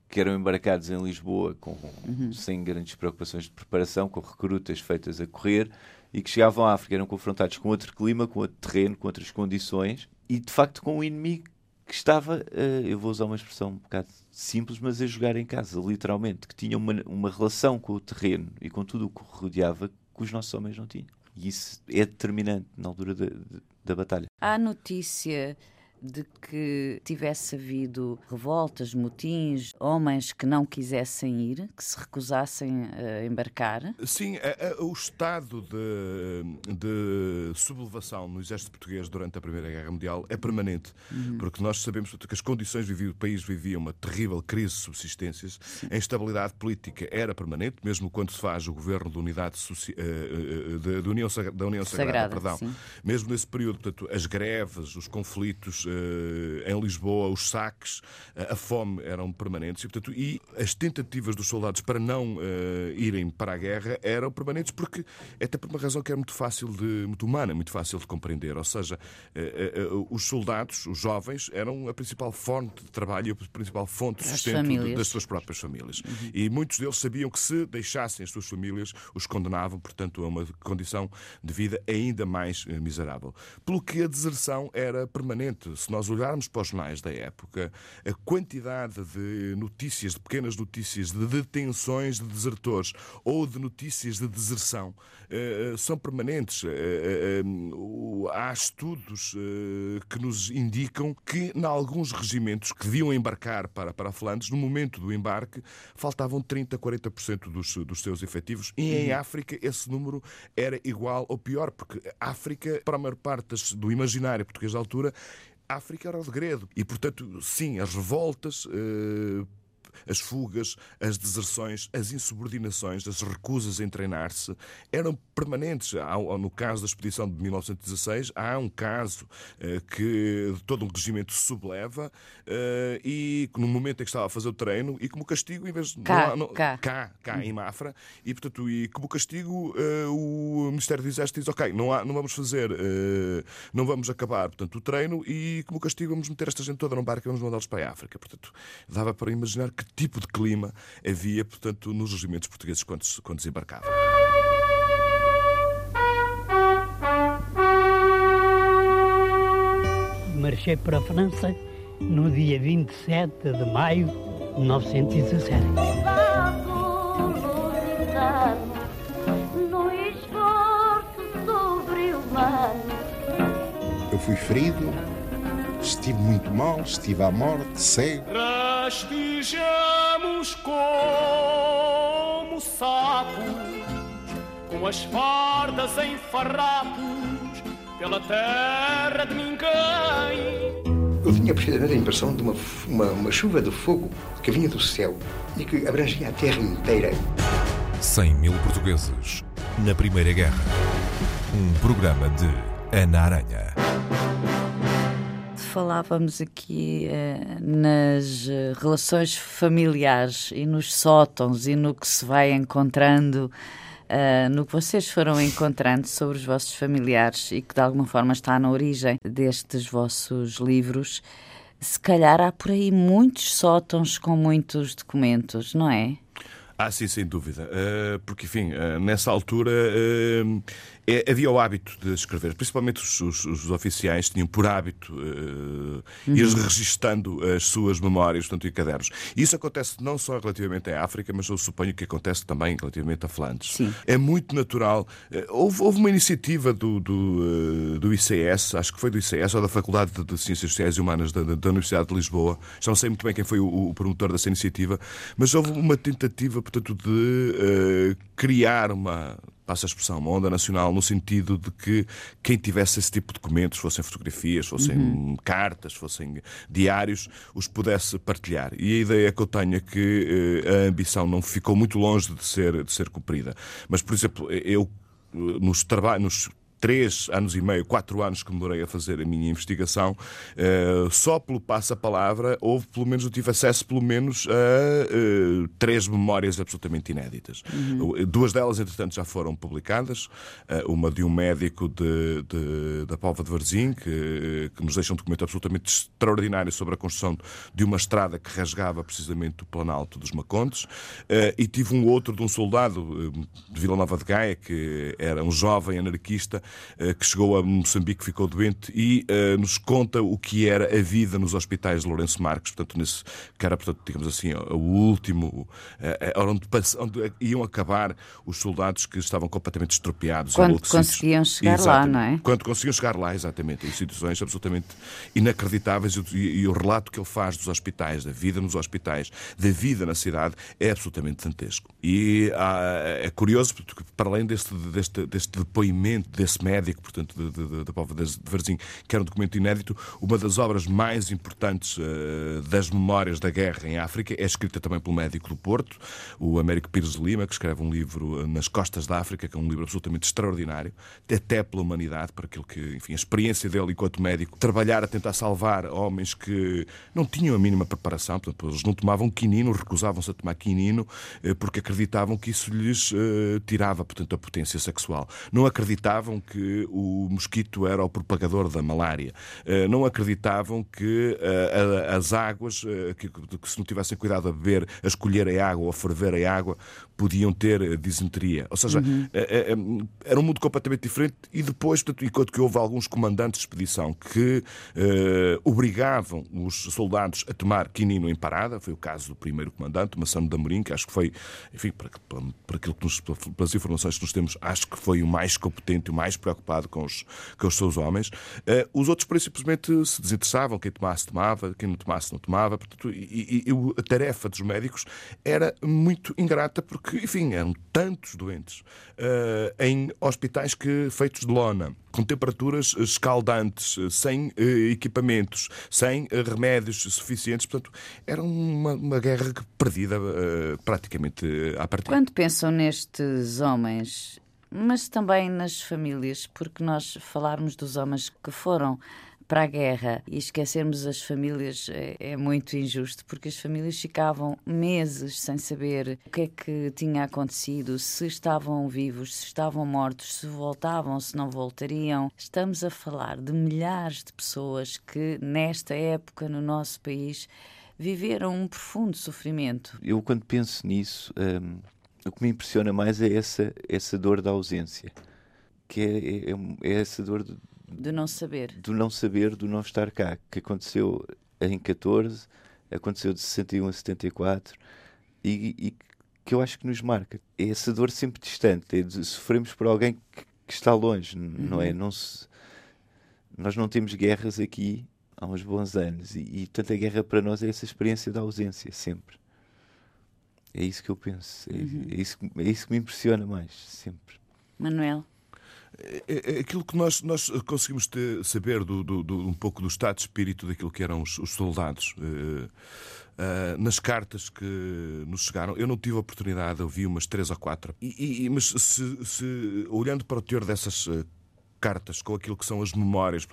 que eram embarcados em Lisboa com, uhum. sem grandes preocupações de preparação, com recrutas feitas a correr e que chegavam à África, eram confrontados com outro clima, com outro terreno, com outras condições e de facto com um inimigo que estava, uh, eu vou usar uma expressão um bocado simples, mas a jogar em casa, literalmente, que tinha uma, uma relação com o terreno e com tudo o que rodeava que os nossos homens não tinham. E isso é determinante na altura da, da batalha. Há notícia de que tivesse havido revoltas, motins, homens que não quisessem ir, que se recusassem a embarcar? Sim, a, a, o estado de, de, sublevação no exército português durante a Primeira Guerra Mundial é permanente, uhum. porque nós sabemos que as condições vividas, o país vivia uma terrível crise de subsistências, Sim. a instabilidade política era permanente, mesmo quando se faz o governo de unidade Soci... Eh, eh, de União, da União Sagrada, Sagrada perdão. mesmo nesse período, portanto, as greves, os conflitos em Lisboa, os saques, eh, a fome eram permanentes e, portanto, e as tentativas dos soldados para não uh, irem para a guerra eram permanentes porque até por uma razão que era muito fácil de muito humana, muito fácil de compreender, ou seja, os soldados, os jovens, eram a principal fonte de trabalho e a principal fonte de sustento das suas próprias famílias. Uhum. E muitos deles sabiam que se deixassem as suas famílias, os condenavam, portanto, a uma condição de vida ainda mais miserável. Pelo que a deserção era permanente. Se nós olharmos para os jornais da época, a quantidade de notícias, de pequenas notícias de detenções de desertores ou de notícias de deserção uh, são permanentes. Uh, há estudos que nos indicam que, em alguns regimentos que deviam embarcar para, para Flandres, no momento do embarque, faltavam 30%, 40% dos, dos seus efetivos e em uhum. África esse número era igual ou pior, porque África, para a maior parte do imaginário português da altura, África era o segredo. E, portanto, sim, as revoltas uh, as fugas, as deserções, as insubordinações, as recusas em treinar-se eram permanentes. no caso da expedição de 1916, há um caso uh, que todo um regimento se subleva uh, e no momento em que estava a fazer o treino e como castigo, em vez de. Cá, não, cá. cá, cá em Mafra, e portanto, e como castigo, uh, o Ministério do Exército diz: Ok, não, há, não vamos fazer, não vamos acabar portanto, o treino e como castigo vamos meter esta gente toda num barco e vamos mandá-los para a África. Portanto, dava para imaginar que tipo de clima havia, portanto, nos regimentos portugueses quando, quando desembarcavam. Marchei para a França no dia 27 de maio de 1917. fui ferido, estive muito mal, estive à morte, cego. Rastejamos como sapos, com as fardas em farrapos, pela terra de ninguém. Eu tinha precisamente a impressão de uma, uma, uma chuva de fogo que vinha do céu e que abrangia a terra inteira. 100 mil portugueses na Primeira Guerra. Um programa de Ana Aranha. Falávamos aqui eh, nas eh, relações familiares e nos sótãos e no que se vai encontrando, eh, no que vocês foram encontrando sobre os vossos familiares e que de alguma forma está na origem destes vossos livros. Se calhar há por aí muitos sótãos com muitos documentos, não é? Ah, sim, sem dúvida. Porque, enfim, nessa altura é, havia o hábito de escrever, principalmente os, os, os oficiais tinham por hábito uh, uhum. ir registando as suas memórias, portanto, em cadernos. E isso acontece não só relativamente à África, mas eu suponho que acontece também relativamente a Flandres. Sim. É muito natural. Uh, houve, houve, uma iniciativa do, do, uh, do, ICS, acho que foi do ICS, ou da Faculdade de, Ciências Sociais e Humanas da, da, Universidade de Lisboa, já não sei muito bem quem foi o, o promotor dessa iniciativa, mas houve uma tentativa, portanto, de criar uma passa a expressão, uma onda nacional, no sentido de que quem tivesse esse tipo de documentos, fossem fotografias, fossem uhum. cartas, fossem diários, os pudesse partilhar. E a ideia que eu tenho é que eh, a ambição não ficou muito longe de ser, de ser cumprida. Mas, por exemplo, eu nos, trabalhos, nos três anos e meio, quatro anos que demorei a fazer a minha investigação, uh, só pelo passa-palavra houve, pelo menos, eu tive acesso, pelo menos, a uh, três memórias absolutamente inéditas. Uhum. Duas delas, entretanto, já foram publicadas. Uh, uma de um médico de, de, da Póvoa de Varzim, que, que nos deixa um documento absolutamente extraordinário sobre a construção de uma estrada que rasgava precisamente o Planalto dos Macontes. e tive um outro de um soldado de Vila Nova de Gaia, que era um jovem anarquista, que chegou a Moçambique, ficou doente e uh, nos conta o que era a vida nos hospitais de Lourenço Marques, portanto, nesse, que era, portanto, digamos assim, o último, uh, onde, onde, iam acabar os soldados que estavam completamente estropiados. Quando conseguiam chegar exatamente. lá, não é? Quando conseguiam chegar lá, exatamente, em situações absolutamente inacreditáveis e, e, e o relato que ele faz dos hospitais, da vida nos hospitais, da vida na cidade, é absolutamente dantesco. E ah, é curioso, porque para além deste, deste, deste depoimento, desse médico, portanto, da Póvoa de Varzim, que era um documento inédito. Uma das obras mais importantes uh, das memórias da guerra em África é escrita também pelo médico do Porto, o Américo Pires de Lima, que escreve um livro eh, Nas Costas da África, que é um livro absolutamente extraordinário, até pela humanidade, para aquilo que, enfim, a experiência dele enquanto médico, trabalhar a tentar salvar homens que não tinham a mínima preparação, portanto, eles não tomavam quinino, recusavam-se a tomar quinino, uh, porque acreditavam que isso lhes uh, tirava, portanto, a potência sexual. Não acreditavam que o mosquito era o propagador da malária. Eh, não acreditavam que eh, as águas, eh, que se não tivessem cuidado a beber, a escolher a água ou a ferver a água, podiam ter disenteria. Ou seja, uhum. era um mundo completamente diferente e depois, enquanto que houve alguns comandantes de expedição que obrigavam os soldados a tomar quinino em parada, foi o caso do primeiro comandante, Massano da Amorim, que acho que foi, enfim, para, para, para aquilo que nos, pelas informações que nós temos, acho que foi o mais competente, o mais preocupado com os, com os seus homens. Uh, os outros, simplesmente, se desinteressavam. Quem tomasse, tomava. Quem não tomasse, não tomava. Portanto, e, e a tarefa dos médicos era muito ingrata porque, enfim, eram tantos doentes uh, em hospitais que feitos de lona com temperaturas escaldantes, sem uh, equipamentos, sem uh, remédios suficientes. Portanto, era uma, uma guerra perdida praticamente à partida. Quando pensam nestes homens, mas também nas famílias, porque nós falarmos dos homens que foram para a guerra e esquecermos as famílias é, é, muito injusto, porque as famílias ficavam meses sem saber o que é que tinha acontecido, se estavam vivos, se estavam mortos, se voltavam, se não voltariam. Estamos a falar de milhares de pessoas que, nesta época, no nosso país, viveram um profundo sofrimento. Eu, quando penso nisso. Hum o que me impressiona mais é essa, essa dor da ausência, que é, é, é essa dor Do não saber. Do não saber, do não estar cá, que aconteceu em 14, aconteceu de 61 a 74 e, e que eu acho que nos marca. É essa dor sempre distante, é de sofremos por alguém que, que está longe, uhum. não é? Não se, nós não temos guerras aqui há uns bons anos e, e portanto a guerra para nós é essa experiência da ausência, sempre. É isso que eu penso, é, uhum. é, isso, é isso que me impressiona mais, sempre. Manuel? É, é, é aquilo que nós, nós conseguimos ter, saber do, do, do, um pouco do estado de espírito daquilo que eram os, os soldados. Uh, uh, nas cartas que nos chegaram, eu não tive a oportunidade, eu vi umas três ou quatro. E, e mas se, se, olhando para o teor dessas uh, cartas com aquilo que são as memórias,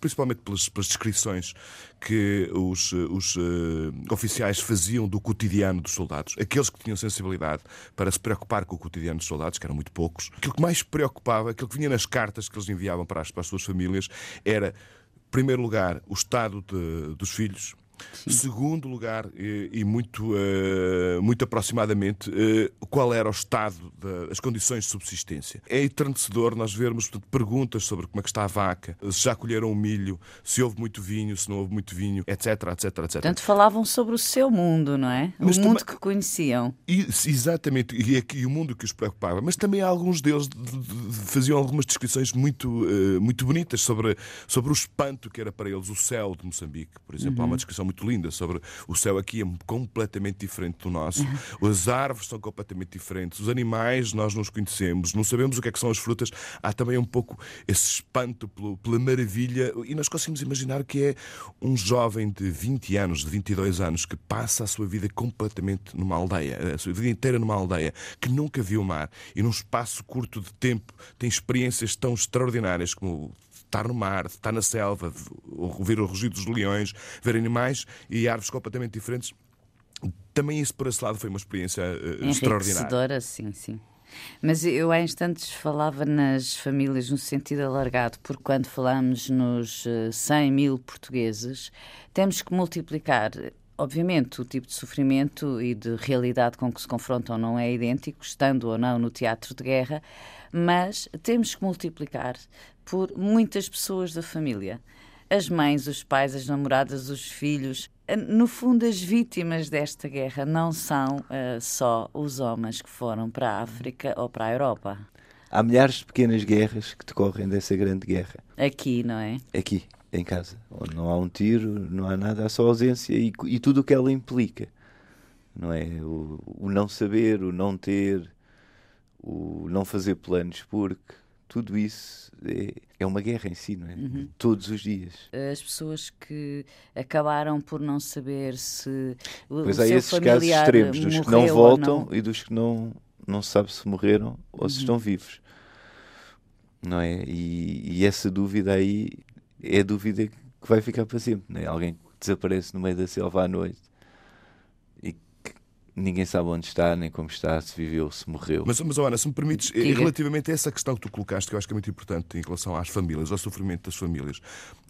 principalmente pelas, pelas descrições que os, os uh, oficiais faziam do cotidiano dos soldados, aqueles que tinham sensibilidade para se preocupar com o cotidiano dos soldados, que eram muito poucos, aquilo que mais preocupava, aquilo que vinha nas cartas que eles enviavam para as, para as suas famílias, era, em primeiro lugar, o estado de, dos filhos, Sim. Segundo lugar, e, e muito, uh, muito aproximadamente, uh, qual era o estado, das condições de subsistência. É enternecedor nós vermos portanto, perguntas sobre como é que está a vaca, se já colheram o milho, se houve muito vinho, se não houve muito vinho, etc, etc, etc. Portanto, falavam sobre o seu mundo, não é? O Mas mundo também... que conheciam. E, exatamente, e, aqui, e o mundo que os preocupava. Mas também alguns deles faziam algumas descrições muito, uh, muito bonitas sobre, sobre o espanto que era para eles o céu de Moçambique, por exemplo. Uhum. Há uma descrição muito linda sobre o céu aqui é completamente diferente do nosso. Uhum. As árvores são completamente diferentes. Os animais nós não os conhecemos, não sabemos o que é que são as frutas. Há também um pouco esse espanto pela maravilha e nós conseguimos imaginar que é um jovem de 20 anos, de 22 anos, que passa a sua vida completamente numa aldeia, a sua vida inteira numa aldeia, que nunca viu o mar e num espaço curto de tempo tem experiências tão extraordinárias como estar no mar, estar na selva, ouvir o rugido dos leões, ver animais e árvores completamente diferentes. Também isso, por esse lado, foi uma experiência uh, extraordinária. sim, sim. Mas eu há instantes falava nas famílias no sentido alargado, porque quando falamos nos 100 eh, mil portugueses, temos que multiplicar. Obviamente, o tipo de sofrimento e de realidade com que se confrontam não é idêntico, estando ou não no teatro de guerra, mas temos que multiplicar por muitas pessoas da família. As mães, os pais, as namoradas, os filhos. No fundo, as vítimas desta guerra não são uh, só os homens que foram para a África ou para a Europa. Há milhares de pequenas guerras que decorrem dessa grande guerra. Aqui, não é? Aqui, em casa. Onde não há um tiro, não há nada, há só ausência e, e tudo o que ela implica. Não é? O, o não saber, o não ter, o não fazer planos, porque tudo isso é, é uma guerra em si, não é? Uhum. Todos os dias. As pessoas que acabaram por não saber se pois o há seu esses casos extremos, dos que não voltam não. e dos que não, não sabe se morreram ou se uhum. estão vivos. Não é? E, e, essa dúvida aí é a dúvida que vai ficar para sempre, não é? Alguém que desaparece no meio da selva à noite ninguém sabe onde está, nem como está, se viveu, se morreu. Mas, mas Ana, se me permites, Diga. relativamente a essa questão que tu colocaste, que eu acho que é muito importante em relação às famílias, ao sofrimento das famílias,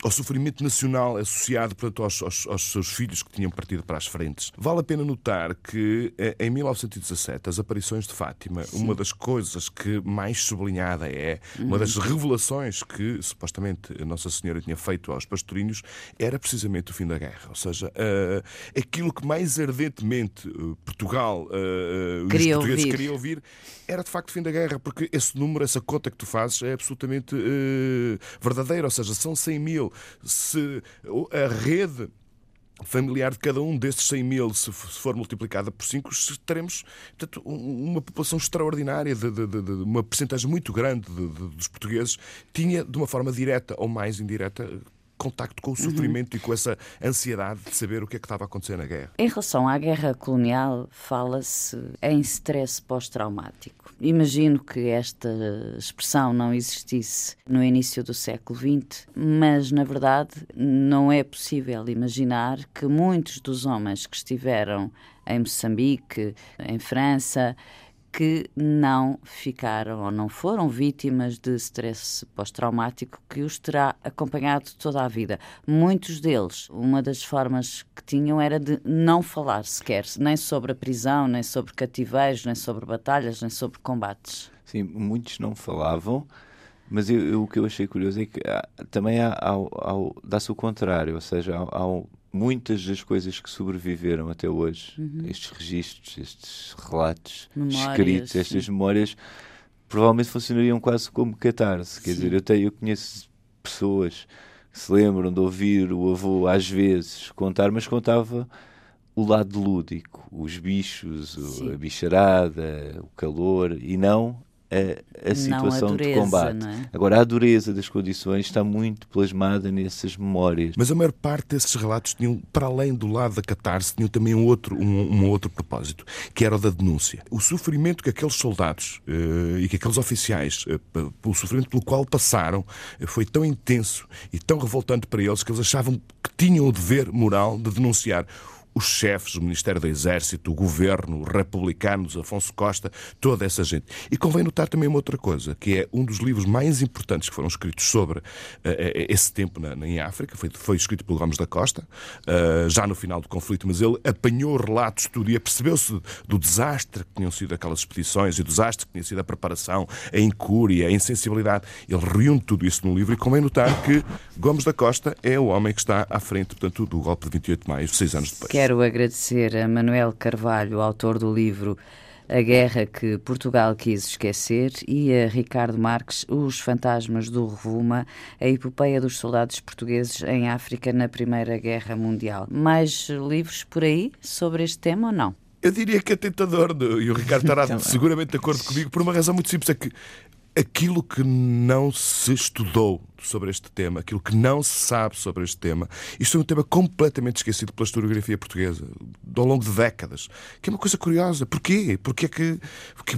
ao sofrimento nacional associado portanto, aos, aos, aos seus filhos que tinham partido para as frentes, vale a pena notar que eh, em 1917, as aparições de Fátima, Sim. uma das coisas que mais sublinhada é, uhum. uma das revelações que supostamente a Nossa Senhora tinha feito aos pastorinhos, era precisamente o fim da guerra. Ou seja, uh, aquilo que mais ardentemente uh, Portugal uh, os portugueses ouvir. queriam ouvir era de facto o fim da guerra, porque esse número, essa conta que tu fazes é absolutamente uh, verdadeira, ou seja, são 100 mil. Se a rede familiar de cada um desses 100 mil, se for multiplicada por 5, teremos portanto, uma população extraordinária, de, de, de, de uma percentagem muito grande dos portugueses, tinha, de uma forma direta ou mais indireta, contacto com o sofrimento uhum. e com essa ansiedade de saber o que é que estava a acontecer na guerra. Em relação à guerra colonial, fala-se em stress pós-traumático. Imagino que esta expressão não existisse no início do século XX, mas na verdade não é possível imaginar que muitos dos homens que estiveram em Moçambique, em França, que não ficaram ou não foram vítimas de stress pós-traumático que os terá acompanhado toda a vida. Muitos deles, uma das formas que tinham era de não falar sequer, nem sobre a prisão, nem sobre cativeiros, nem sobre batalhas, nem sobre combates. Sim, muitos não falavam, Mas eu, eu, o que eu achei curioso é que há, também há, há, há dá-se o contrário, ou seja, há, há, muitas das coisas que sobreviveram até hoje, uhum. estes registros, estes relatos memórias, escritos, estas sim. memórias, provavelmente funcionariam quase como catarse. Quer sim. dizer, eu, tenho, eu conheço pessoas que se lembram de ouvir o avô às vezes contar, mas contava o lado lúdico, os bichos, a bicharada, o calor, e não a, a situação a dureza, de combate. É? Agora, a dureza das condições está muito plasmada nessas memórias. Mas a maior parte desses relatos tinham, para além do lado da catarse, tinham também um outro, um, um outro propósito, que era o da denúncia. O sofrimento que aqueles soldados uh, e que aqueles oficiais, uh, o sofrimento pelo qual passaram, uh, foi tão intenso e tão revoltante para eles que eles achavam que tinham o dever moral de denunciar os chefes do Ministério do Exército, o governo, os republicanos, Afonso Costa, toda essa gente. E convém notar também uma outra coisa, que é um dos livros mais importantes que foram escritos sobre uh, esse tempo na, na, em África, foi, foi escrito pelo Gomes da Costa, uh, já no final do conflito, mas ele apanhou relatos, tudo, e apercebeu-se do desastre que tinham sido aquelas expedições e do desastre que tinha sido a preparação, a incúria, a insensibilidade. Ele reúne tudo isso no livro e convém notar que Gomes da Costa é o homem que está à frente, portanto, do golpe de 28 de maio, seis anos depois. Quero agradecer a Manuel Carvalho, autor do livro A Guerra que Portugal quis esquecer, e a Ricardo Marques, Os Fantasmas do Revuma, a epopeia dos soldados portugueses em África na Primeira Guerra Mundial. Mais livros por aí sobre este tema ou não? Eu diria que é tentador, e o Ricardo estará seguramente de acordo comigo, por uma razão muito simples: é que aquilo que não se estudou sobre este tema, aquilo que não se sabe sobre este tema. Isto é um tema completamente esquecido pela historiografia portuguesa ao longo de décadas. Que é uma coisa curiosa. Porquê? Porquê é que,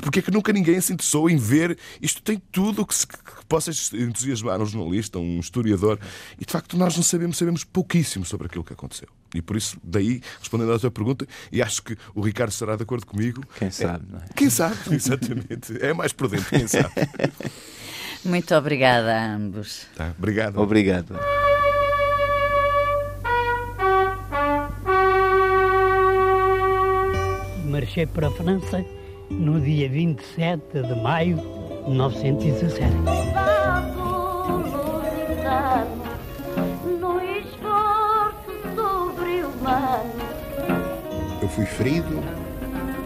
porquê, é que nunca ninguém se interessou em ver? Isto tem tudo o que, se, que possa entusiasmar um jornalista, um historiador. E de facto nós não sabemos, sabemos pouquíssimo sobre aquilo que aconteceu. E por isso, daí, respondendo à tua pergunta, e acho que o Ricardo estará de acordo comigo. Quem sabe, é, não é? Quem sabe, exatamente. É mais prudente, quem sabe. Muito obrigada a ambos. Tá, obrigado. Obrigado. Marchei para a França no dia 27 de maio de 1917. Eu fui ferido,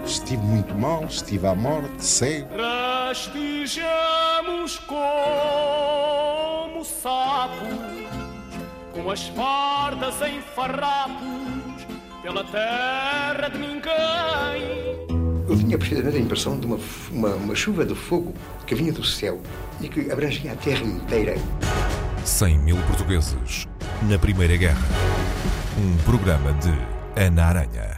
estive muito mal, estive à morte, cego. Rastejamos como sapos, com as fardas em farrapos, pela terra de ninguém. Eu tinha precisamente a impressão de uma, uma, uma chuva de fogo que vinha do céu e que abrangia a terra inteira. 100 mil portugueses na Primeira Guerra. Um programa de Ana Aranha.